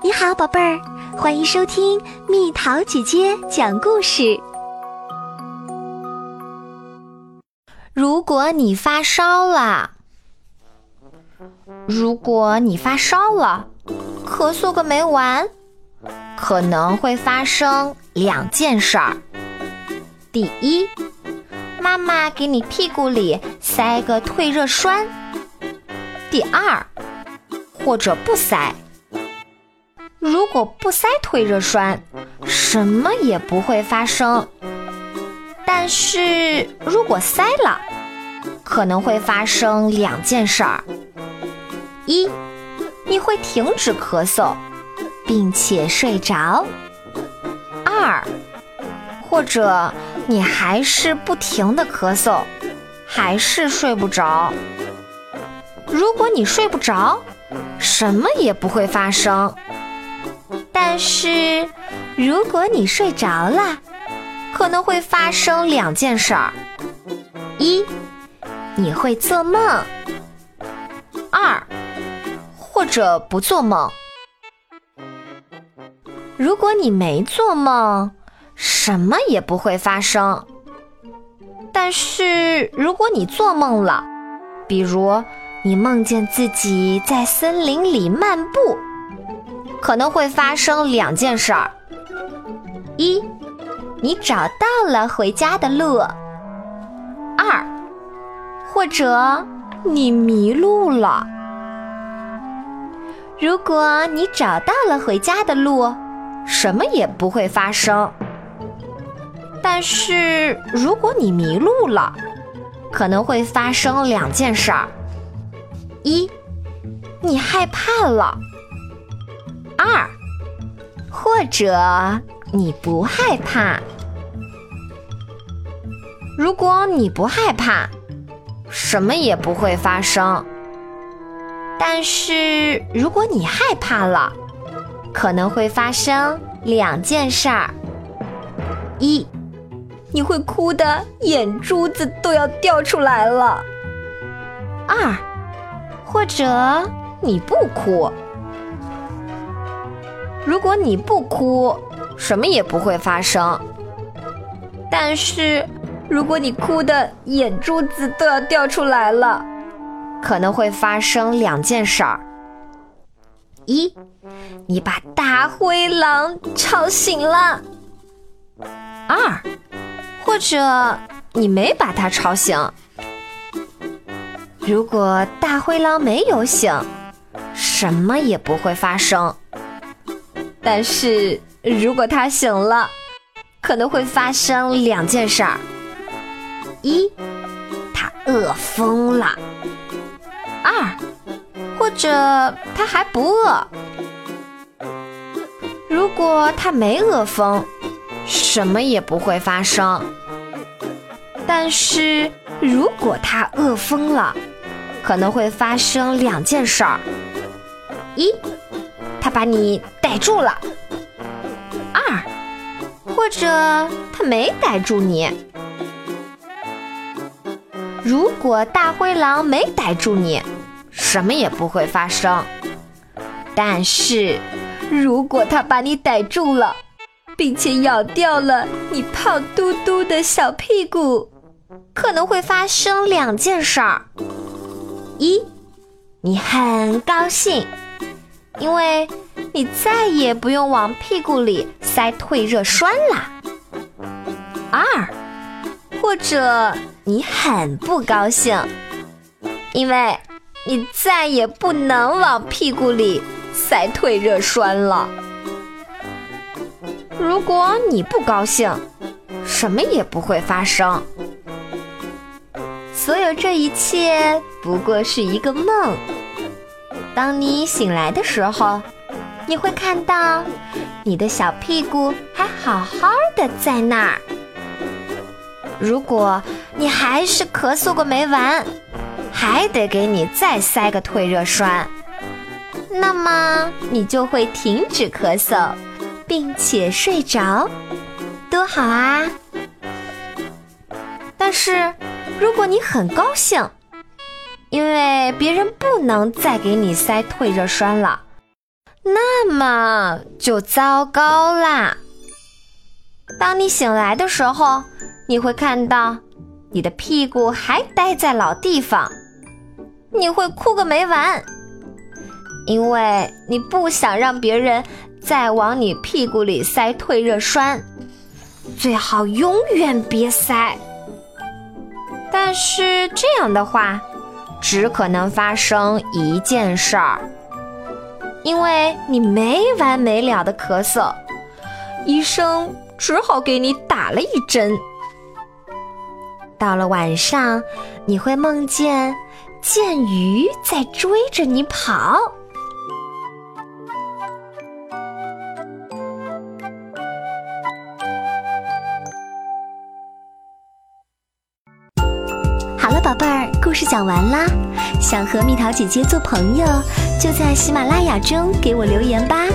你好，宝贝儿，欢迎收听蜜桃姐姐讲故事。如果你发烧了，如果你发烧了，咳嗽个没完，可能会发生两件事儿。第一，妈妈给你屁股里塞个退热栓；第二，或者不塞。如果不塞退热栓，什么也不会发生。但是如果塞了，可能会发生两件事儿：一，你会停止咳嗽，并且睡着；二，或者你还是不停的咳嗽，还是睡不着。如果你睡不着，什么也不会发生。但是，如果你睡着了，可能会发生两件事儿：一，你会做梦；二，或者不做梦。如果你没做梦，什么也不会发生。但是，如果你做梦了，比如你梦见自己在森林里漫步。可能会发生两件事儿：一，你找到了回家的路；二，或者你迷路了。如果你找到了回家的路，什么也不会发生；但是如果你迷路了，可能会发生两件事儿：一，你害怕了。二，或者你不害怕。如果你不害怕，什么也不会发生。但是如果你害怕了，可能会发生两件事儿：一，你会哭的眼珠子都要掉出来了；二，或者你不哭。如果你不哭，什么也不会发生。但是，如果你哭的眼珠子都要掉出来了，可能会发生两件事儿：一，你把大灰狼吵醒了；二，或者你没把它吵醒。如果大灰狼没有醒，什么也不会发生。但是如果他醒了，可能会发生两件事儿：一，他饿疯了；二，或者他还不饿。如果他没饿疯，什么也不会发生。但是如果他饿疯了，可能会发生两件事儿：一。他把你逮住了，二，或者他没逮住你。如果大灰狼没逮住你，什么也不会发生。但是，如果他把你逮住了，并且咬掉了你胖嘟嘟的小屁股，可能会发生两件事儿：一，你很高兴。因为你再也不用往屁股里塞退热栓啦。二，或者你很不高兴，因为你再也不能往屁股里塞退热栓了。如果你不高兴，什么也不会发生。所有这一切不过是一个梦。当你醒来的时候，你会看到你的小屁股还好好的在那儿。如果你还是咳嗽个没完，还得给你再塞个退热栓，那么你就会停止咳嗽，并且睡着，多好啊！但是如果你很高兴，因为别人不能再给你塞退热栓了，那么就糟糕啦。当你醒来的时候，你会看到你的屁股还待在老地方，你会哭个没完，因为你不想让别人再往你屁股里塞退热栓，最好永远别塞。但是这样的话，只可能发生一件事儿，因为你没完没了的咳嗽，医生只好给你打了一针。到了晚上，你会梦见剑鱼在追着你跑。好了，宝贝儿，故事讲完啦。想和蜜桃姐姐做朋友，就在喜马拉雅中给我留言吧。